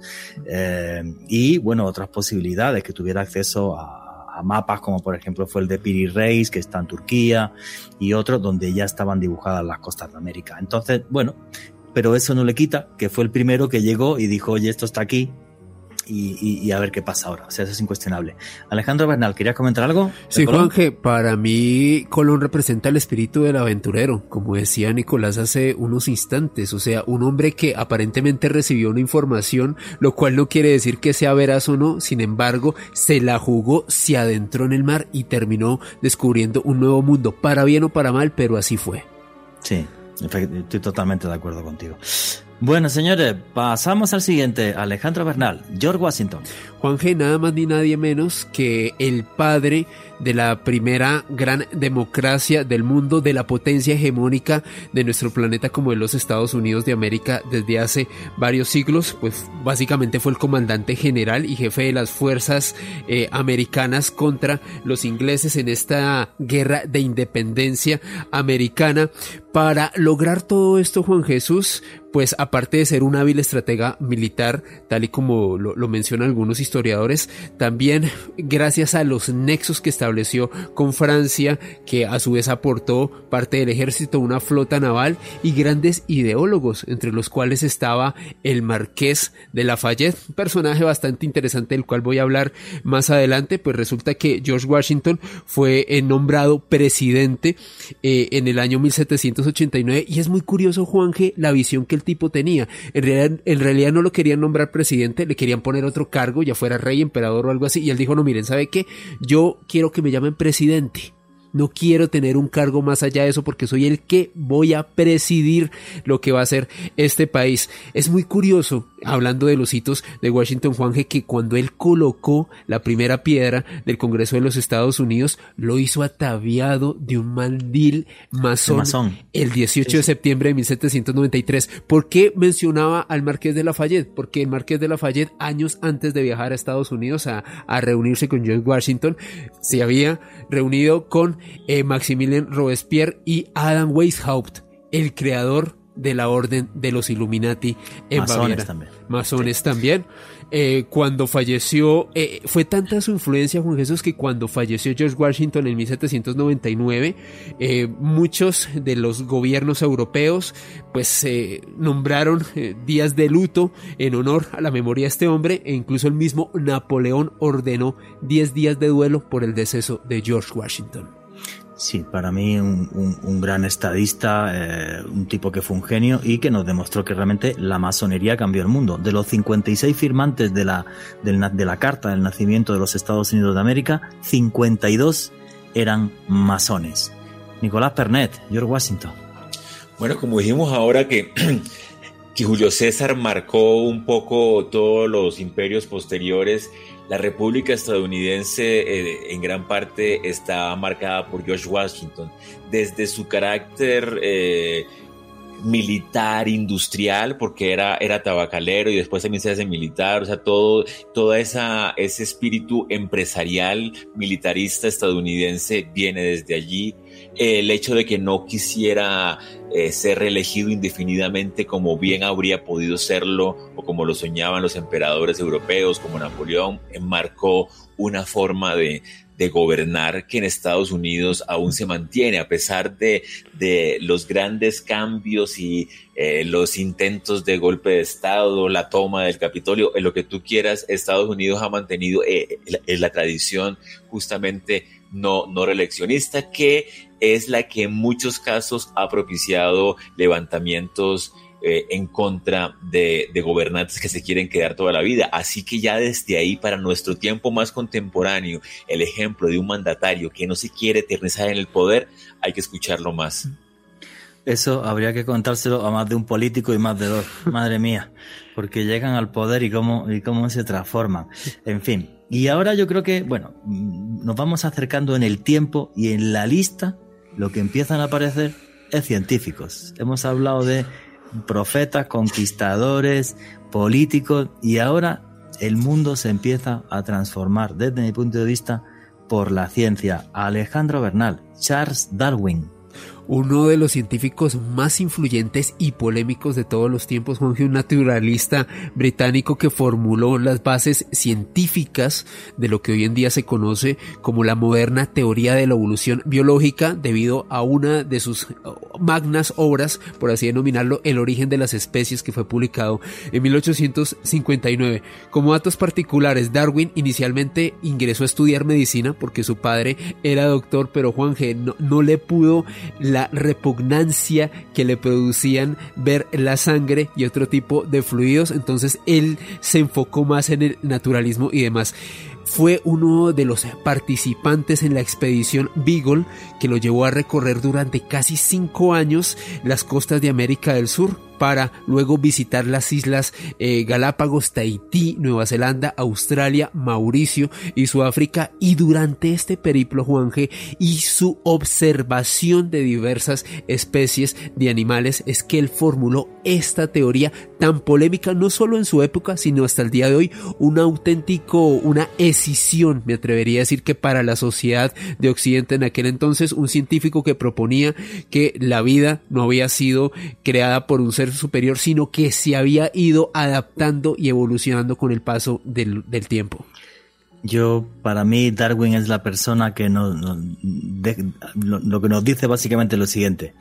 Eh, y bueno, otras posibilidades, que tuviera acceso a, mapas como por ejemplo fue el de Piri Reis, que está en Turquía, y otros donde ya estaban dibujadas las costas de América. Entonces, bueno, pero eso no le quita que fue el primero que llegó y dijo, oye, esto está aquí, y, a ver qué pasa ahora. O sea, eso es incuestionable. Alejandro Bernal, ¿querías comentar algo? Sí, Juanje, para mí Colón representa el espíritu del aventurero, como decía Nicolás hace unos instantes. O sea, un hombre que aparentemente recibió una información, lo cual no quiere decir que sea veraz o no, sin embargo, se la jugó, se adentró en el mar y terminó descubriendo un nuevo mundo, para bien o para mal, pero así fue. Sí. Estoy totalmente de acuerdo contigo. Bueno, señores, pasamos al siguiente. Alejandro Bernal, George Washington. Juan G, nada más ni nadie menos que el padre de la primera gran democracia del mundo, de la potencia hegemónica de nuestro planeta como de los Estados Unidos de América desde hace varios siglos, pues básicamente fue el comandante general y jefe de las fuerzas eh, americanas contra los ingleses en esta guerra de independencia americana. Para lograr todo esto, Juan Jesús, pues aparte de ser un hábil estratega militar, tal y como lo, lo mencionan algunos historiadores, también gracias a los nexos que estableció con Francia, que a su vez aportó parte del ejército, una flota naval y grandes ideólogos, entre los cuales estaba el marqués de Lafayette, un personaje bastante interesante del cual voy a hablar más adelante, pues resulta que George Washington fue eh, nombrado presidente eh, en el año 1789 y es muy curioso, Juanje, la visión que el tipo tenía. En realidad, en realidad no lo querían nombrar presidente, le querían poner otro cargo, ya fuera rey, emperador o algo así, y él dijo, no, miren, ¿sabe qué? Yo quiero que me llamen presidente. No quiero tener un cargo más allá de eso porque soy el que voy a presidir lo que va a ser este país. Es muy curioso hablando de los hitos de Washington Juanje, que cuando él colocó la primera piedra del Congreso de los Estados Unidos, lo hizo ataviado de un mandil masón, el 18 de septiembre de 1793. ¿Por qué mencionaba al Marqués de Lafayette? Porque el Marqués de Lafayette, años antes de viajar a Estados Unidos a, reunirse con George Washington, se había reunido con eh, Maximilian Robespierre y Adam Weishaupt, el creador de la orden de los Illuminati en Masones también. Masones también. eh, cuando falleció, eh, fue tanta su influencia Juan Jesús que cuando falleció George Washington en 1799, eh, muchos de los gobiernos europeos pues nombraron días de luto en honor a la memoria de este hombre e incluso el mismo Napoleón ordenó 10 días de duelo por el deceso de George Washington. Sí, para mí un, gran estadista, eh, un tipo que fue un genio y que nos demostró que realmente la masonería cambió el mundo. De los 56 firmantes de la, de la Carta del Nacimiento de los Estados Unidos de América, 52 eran masones. Nicolás Pernet, George Washington. Bueno, como dijimos ahora que, que Julio César marcó un poco todos los imperios posteriores, la República estadounidense eh, en gran parte está marcada por George Washington, desde su carácter eh, militar, industrial, porque era, era tabacalero y después también se hace militar, o sea, todo, esa, ese espíritu empresarial, militarista estadounidense viene desde allí el hecho de que no quisiera eh, ser reelegido indefinidamente como bien habría podido serlo o como lo soñaban los emperadores europeos como Napoleón, marcó una forma de, gobernar que en Estados Unidos aún se mantiene, a pesar de, los grandes cambios y eh, los intentos de golpe de Estado, la toma del Capitolio, en lo que tú quieras, Estados Unidos ha mantenido eh, la, tradición justamente no, no reeleccionista, que es la que en muchos casos ha propiciado levantamientos eh, en contra de, gobernantes que se quieren quedar toda la vida. Así que ya desde ahí, para nuestro tiempo más contemporáneo, el ejemplo de un mandatario que no se quiere eternizar en el poder, hay que escucharlo más. Eso habría que contárselo a más de un político y más de dos. Madre mía, porque llegan al poder y cómo, y cómo se transforman. En fin, y ahora yo creo que, bueno, nos vamos acercando en el tiempo y en la lista lo que empiezan a aparecer es científicos. Hemos hablado de profetas, conquistadores, políticos y ahora el mundo se empieza a transformar desde mi punto de vista por la ciencia. Alejandro Bernal, Charles Darwin, uno de los científicos más influyentes y polémicos de todos los tiempos, un naturalista británico que formuló las bases científicas de lo que hoy en día se conoce como la moderna teoría de la evolución biológica debido a una de sus magnas obras, por así denominarlo, El origen de las especies que fue publicado en 1859. Como datos particulares, Darwin inicialmente ingresó a estudiar medicina porque su padre era doctor, pero Juan G no, no le pudo la repugnancia que le producían ver la sangre y otro tipo de fluidos, entonces él se enfocó más en el naturalismo y demás. Fue uno de los participantes en la expedición Beagle que lo llevó a recorrer durante casi cinco años las costas de América del Sur para luego visitar las islas eh, Galápagos, Tahití, Nueva Zelanda, Australia, Mauricio y Sudáfrica. Y durante este periplo Juan G y su observación de diversas especies de animales es que él formuló esta teoría tan polémica no solo en su época sino hasta el día de hoy un auténtico una escisión me atrevería a decir que para la sociedad de Occidente en aquel entonces un científico que proponía que la vida no había sido creada por un ser superior, sino que se había ido adaptando y evolucionando con el paso del, tiempo. Yo, para mí, Darwin es la persona que nos, lo, que nos dice básicamente lo siguiente.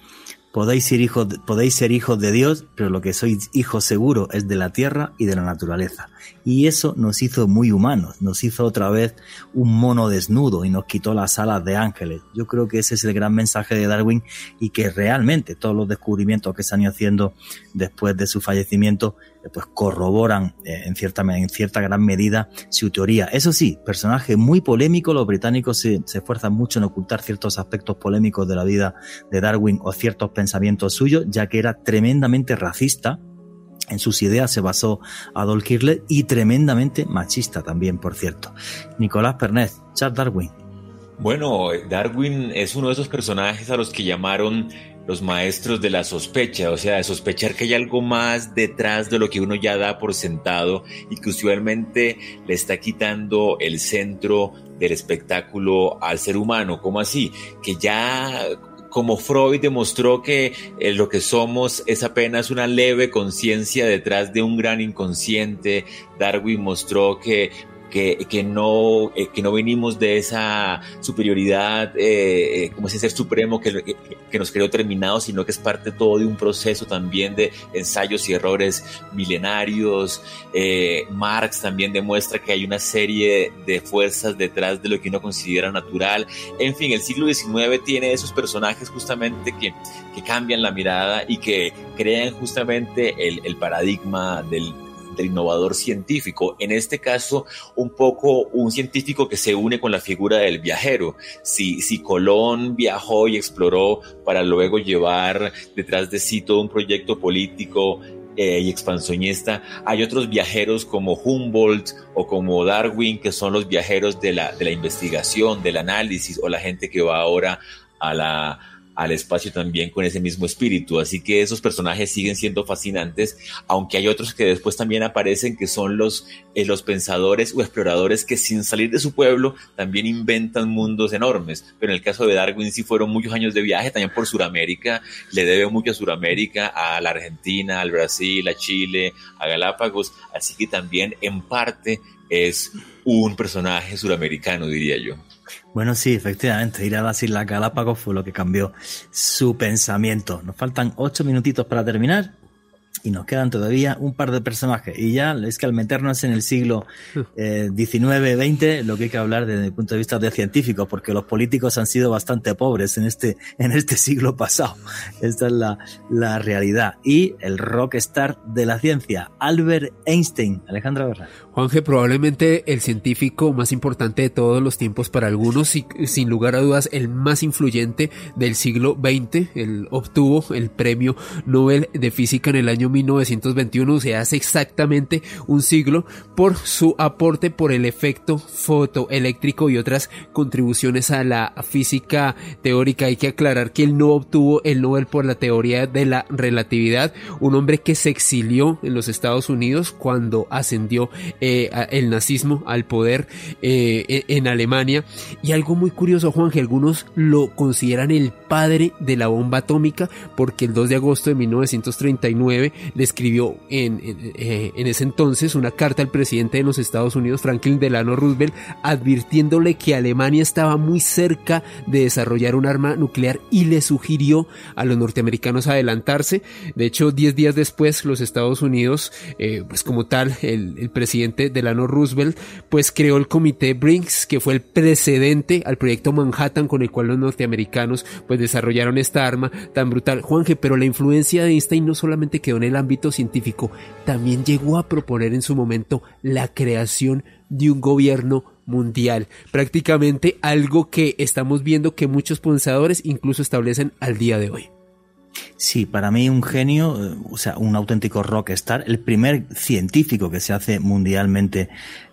Podéis ser, hijos, podéis ser hijos de Dios, pero lo que sois hijos seguro es de la tierra y de la naturaleza. Y eso nos hizo muy humanos, nos hizo otra vez un mono desnudo y nos quitó las alas de ángeles. Yo creo que ese es el gran mensaje de Darwin y que realmente todos los descubrimientos que se han ido haciendo después de su fallecimiento pues corroboran eh, en cierta, en cierta gran medida su teoría. Eso sí, personaje muy polémico, los británicos se, se esfuerzan mucho en ocultar ciertos aspectos polémicos de la vida de Darwin o ciertos pensamientos suyos, ya que era tremendamente racista en sus ideas se basó Adolf Hitler y tremendamente machista también, por cierto. Nicolás Pernet, Charles Darwin. Bueno, Darwin es uno de esos personajes a los que llamaron los maestros de la sospecha, o sea, de sospechar que hay algo más detrás de lo que uno ya da por sentado y que usualmente le está quitando el centro del espectáculo al ser humano. ¿Cómo así? Que ya como Freud demostró que eh, lo que somos es apenas una leve conciencia detrás de un gran inconsciente, Darwin mostró que que, no, eh, que no venimos de esa superioridad, eh, eh, como ese ser supremo que, que, nos creó terminados, sino que es parte todo de un proceso también de ensayos y errores milenarios. Marx también demuestra que hay una serie de fuerzas detrás de lo que uno considera natural. En fin, el siglo XIX tiene esos personajes justamente que, que cambian la mirada y que crean justamente el, el paradigma del del innovador científico. En este caso, un poco un científico que se une con la figura del viajero. Si, si Colón viajó y exploró para luego llevar detrás de sí todo un proyecto político eh, y expansionista. Hay otros viajeros como Humboldt o como Darwin, que son los viajeros de la, de la investigación, del análisis, o la gente que va ahora a la, al espacio también con ese mismo espíritu. Así que esos personajes siguen siendo fascinantes, aunque hay otros que después también aparecen que son los, eh, los pensadores o exploradores que sin salir de su pueblo también inventan mundos enormes. Pero en el caso de Darwin sí fueron muchos años de viaje también por Sudamérica, le debe mucho a Sudamérica, a la Argentina, al Brasil, a Chile, a Galápagos, así que también en parte es un personaje suramericano, diría yo. Bueno, sí, efectivamente, ir a las Islas Galápagos fue lo que cambió su pensamiento. Nos faltan ocho minutitos para terminar y nos quedan todavía un par de personajes. Y ya es que al meternos en el siglo XIX, eh, XX, lo que hay que hablar desde el punto de vista de científicos, porque los políticos han sido bastante pobres en este, en este siglo pasado. Esta es la, la realidad. Y el rockstar de la ciencia, Albert Einstein. Alejandra Berra. Juanje, probablemente el científico más importante de todos los tiempos para algunos y sin lugar a dudas el más influyente del siglo XX. Él obtuvo el premio Nobel de Física en el año 1921, se hace exactamente un siglo, por su aporte por el efecto fotoeléctrico y otras contribuciones a la física teórica. Hay que aclarar que él no obtuvo el Nobel por la teoría de la relatividad, un hombre que se exilió en los Estados Unidos cuando ascendió eh, el nazismo al poder eh, e, en Alemania. Y algo muy curioso, Juan, que algunos lo consideran el padre de la bomba atómica, porque el 2 de agosto de 1939 le escribió en, eh, en, ese entonces una carta al presidente de los Estados Unidos, Franklin Delano Roosevelt, advirtiéndole que Alemania estaba muy cerca de desarrollar un arma nuclear y le sugirió a los norteamericanos adelantarse. De hecho, 10 días después, los Estados Unidos, pues como tal, el presidente Delano Roosevelt, pues creó el comité Brinks, que fue el precedente al proyecto Manhattan con el cual los norteamericanos pues desarrollaron esta arma tan brutal. Juanje, pero la influencia de Einstein no solamente quedó en el ámbito científico, también llegó a proponer en su momento la creación de un gobierno mundial, prácticamente algo que estamos viendo que muchos pensadores incluso establecen al día de hoy. Sí, para mí un genio, eh, o sea, un auténtico rockstar, el primer científico que se hace mundialmente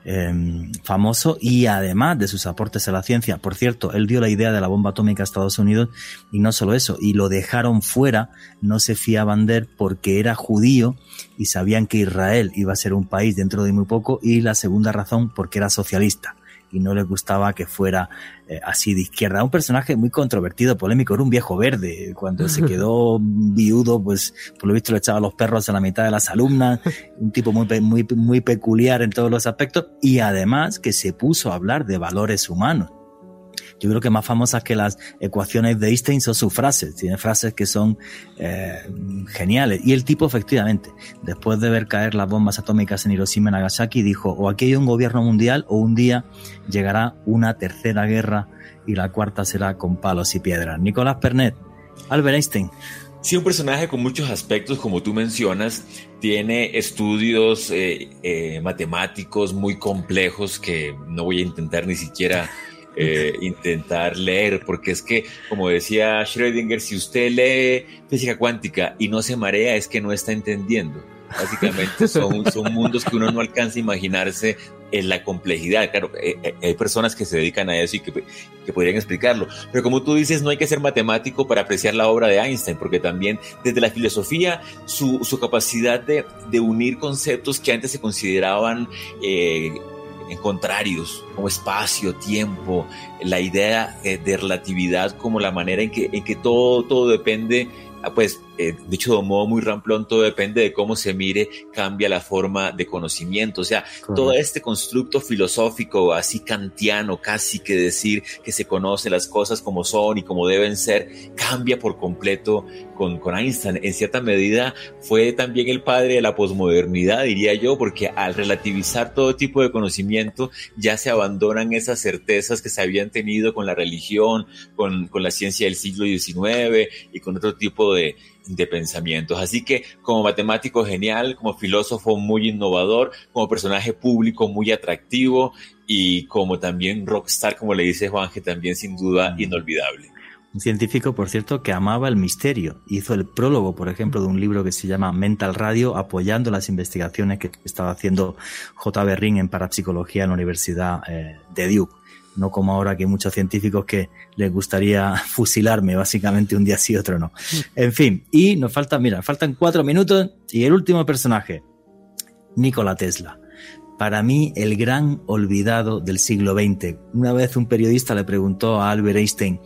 em, famoso y además de sus aportes a la ciencia. Por cierto, él dio la idea de la bomba atómica a Estados Unidos y no solo eso, y lo dejaron fuera, no se fiaban de él porque era judío y sabían que Israel iba a ser un país dentro de muy poco y la segunda razón porque era socialista y no le gustaba que fuera eh, así de izquierda. Un personaje muy controvertido, polémico, era un viejo verde. Cuando se quedó viudo, pues por lo visto le echaba los perros a la mitad de las alumnas, un tipo muy, muy, muy peculiar en todos los aspectos y además que se puso a hablar de valores humanos yo creo que más famosas que las ecuaciones de Einstein son sus frases. Tiene frases que son eh, geniales. Y el tipo, efectivamente, después de ver caer las bombas atómicas en Hiroshima y Nagasaki, dijo, o aquí hay un gobierno mundial o un día llegará una tercera guerra y la cuarta será con palos y piedras. Nicolás Pernet, Albert Einstein. Sí, un personaje con muchos aspectos, como tú mencionas, tiene estudios eh, eh, matemáticos muy complejos que no voy a intentar ni siquiera eh, intentar leer, porque es que, como decía Schrödinger, si usted lee física cuántica y no se marea, es que no está entendiendo. Básicamente son, son mundos que uno no alcanza a imaginarse en la complejidad. Claro, eh, eh, hay personas que se dedican a eso y que, que, podrían explicarlo. Pero como tú dices, no hay que ser matemático para apreciar la obra de Einstein, porque también desde la filosofía, su, su capacidad de, de, unir conceptos que antes se consideraban en contrarios, como espacio, tiempo, la idea de relatividad como la manera en que, en que todo, todo depende Ah, pues eh, dicho de un modo muy ramplón, todo depende de cómo se mire, cambia la forma de conocimiento. O sea, todo este constructo filosófico así kantiano, casi que decir que se conocen las cosas como son y como deben ser, cambia por completo con, con Einstein. En cierta medida fue también el padre de la posmodernidad, diría yo, porque al relativizar todo tipo de conocimiento ya se abandonan esas certezas que se habían tenido con la religión, con, con la ciencia del siglo XIX y con otro tipo de, pensamientos. Así que como matemático genial, como filósofo muy innovador, como personaje público muy atractivo y como también rockstar, como le dice Juan, que también sin duda mm. inolvidable. Un científico, por cierto, que amaba el misterio. Hizo el prólogo, por ejemplo, de un libro que se llama Mental Radio, apoyando las investigaciones que estaba haciendo J. Ring en parapsicología en la Universidad eh, de Duke no como ahora que muchos científicos que les gustaría fusilarme básicamente un día sí, otro no. En fin, y nos faltan, mira, faltan cuatro minutos y el último personaje, Nikola Tesla. Para mí, el gran olvidado del siglo XX. Una vez un periodista le preguntó a Albert Einstein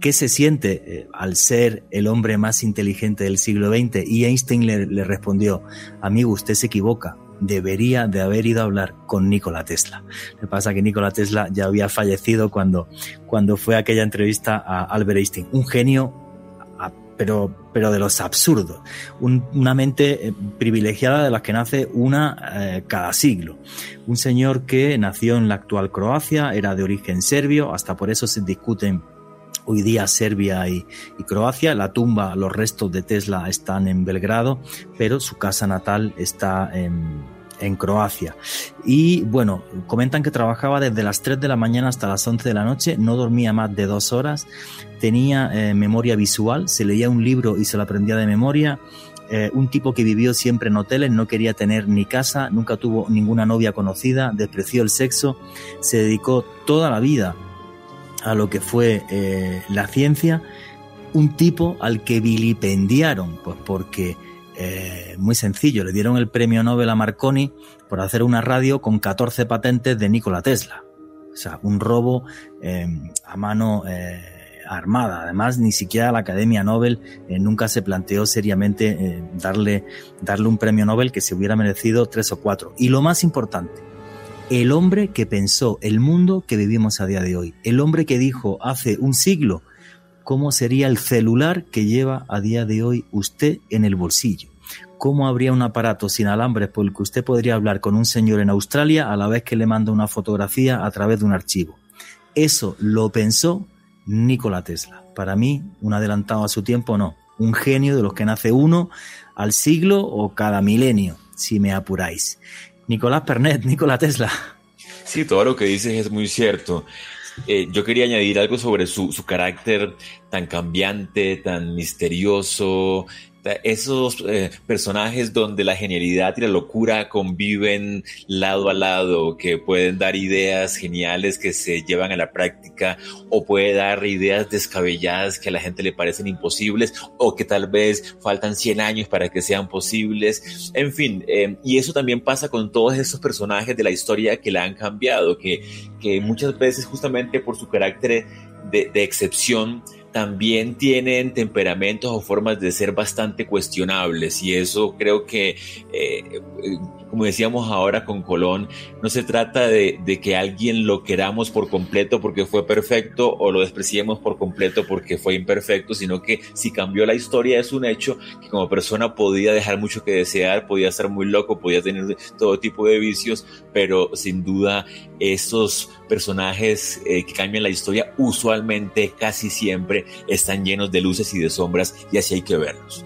qué se siente eh, al ser el hombre más inteligente del siglo XX y Einstein le, le respondió, amigo, usted se equivoca debería de haber ido a hablar con Nikola Tesla. Lo que pasa que Nikola Tesla ya había fallecido cuando, cuando fue aquella entrevista a Albert Einstein. Un genio, pero, pero de los absurdos. una mente eh, privilegiada de las que nace una eh, cada siglo. Un señor que nació en la actual Croacia, era de origen serbio, hasta por eso se discuten hoy día Serbia y, Croacia. La tumba, los restos de Tesla están en Belgrado, pero su casa natal está en, Croacia. Y bueno, comentan que trabajaba desde las 3 de la mañana hasta las 11 de la noche, no dormía más de dos horas, tenía eh, memoria visual, se leía un libro y se lo aprendía de memoria. Eh, un tipo que vivió siempre en hoteles, no quería tener ni casa, nunca tuvo ninguna novia conocida, despreció el sexo, se dedicó toda la vida a lo que fue eh, la ciencia, un tipo al que vilipendiaron, pues porque, eh, muy sencillo, le dieron el premio Nobel a Marconi por hacer una radio con 14 patentes de Nikola Tesla. O sea, un robo em, a mano eh, armada. Además, ni siquiera la Academia Nobel nunca se planteó seriamente darle, darle un premio Nobel que se hubiera merecido tres o cuatro. Y lo más importante, el hombre que pensó el mundo que vivimos a día de hoy, el hombre que dijo hace un siglo cómo sería el celular que lleva a día de hoy usted en el bolsillo, cómo habría un aparato sin alambres por el que usted podría hablar con un señor en Australia a la vez que le manda una fotografía a través de un archivo. Eso lo pensó Nikola Tesla. Para mí, un adelantado a su tiempo, no. Un genio de los que nace uno al siglo o cada milenio, si me apuráis. Nicolás Pernet, Nikola Tesla. Sí, todo lo que dices es muy cierto. Eh, yo quería añadir algo sobre su, su, carácter tan cambiante, tan misterioso, esos eh, personajes donde la genialidad y la locura conviven lado a lado, que pueden dar ideas geniales que se llevan a la práctica o puede dar ideas descabelladas que a la gente le parecen imposibles o que tal vez faltan 100 años para que sean posibles. En fin, eh, y eso también pasa con todos esos personajes de la historia que la han cambiado, que, que muchas veces justamente por su carácter de, de excepción, también tienen temperamentos o formas de ser bastante cuestionables y eso creo que, eh, como decíamos ahora con Colón, no se trata de, que alguien lo queramos por completo porque fue perfecto o lo despreciemos por completo porque fue imperfecto, sino que si cambió la historia es un hecho que como persona podía dejar mucho que desear, podía ser muy loco, podía tener todo tipo de vicios, pero sin duda esos personajes eh, que cambian la historia usualmente, casi siempre, están llenos de luces y de sombras y así hay que verlos.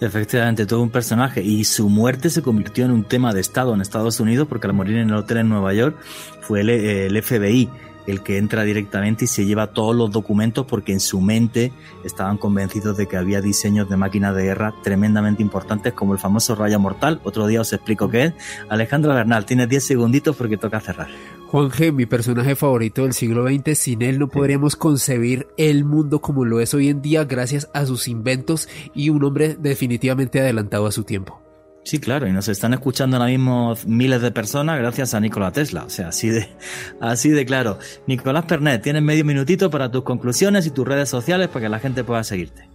Efectivamente, todo un personaje. Y su muerte se convirtió en un tema de Estado en Estados Unidos porque al morir en el hotel en Nueva York fue el, FBI el que entra directamente y se lleva todos los documentos porque en su mente estaban convencidos de que había diseños de máquinas de guerra tremendamente importantes como el famoso Raya Mortal. Otro día os explico qué es. Alejandro Bernal, tienes 10 segunditos porque toca cerrar. Juan G, mi personaje favorito del siglo XX, sin él no podríamos concebir el mundo como lo es hoy en día gracias a sus inventos y un hombre definitivamente adelantado a su tiempo. Sí, claro, y nos están escuchando ahora mismo miles de personas gracias a Nikola Tesla, o sea, así de, así de claro. Nicolás Pernet, tienes medio minutito para tus conclusiones y tus redes sociales para que la gente pueda seguirte.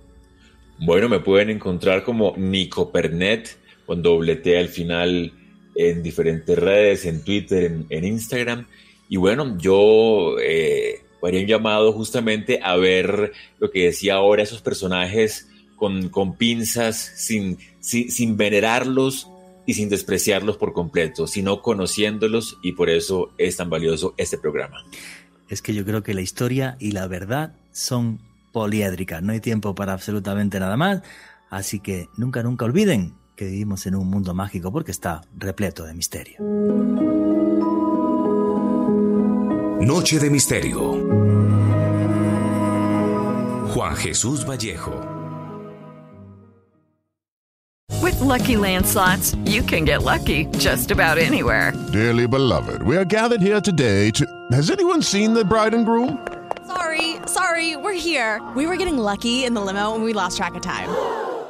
Bueno, me pueden encontrar como Nico Pernet, con doble T al final en diferentes redes, en Twitter, en, Instagram. Y bueno, yo eh, haría un llamado justamente a ver lo que decía ahora, esos personajes con, con pinzas, sin, sin, venerarlos y sin despreciarlos por completo, sino conociéndolos y por eso es tan valioso este programa. Es que yo creo que la historia y la verdad son poliédricas, no hay tiempo para absolutamente nada más, así que nunca, nunca olviden que vivimos en un mundo mágico porque está repleto de misterio. Noche de Misterio. Juan Jesús Vallejo. With lucky landslots, you can get lucky just about anywhere. Dearly beloved, we are gathered here today to. Has anyone seen the bride and groom? Sorry, sorry, we're here. We were getting lucky in the limo and we lost track of time.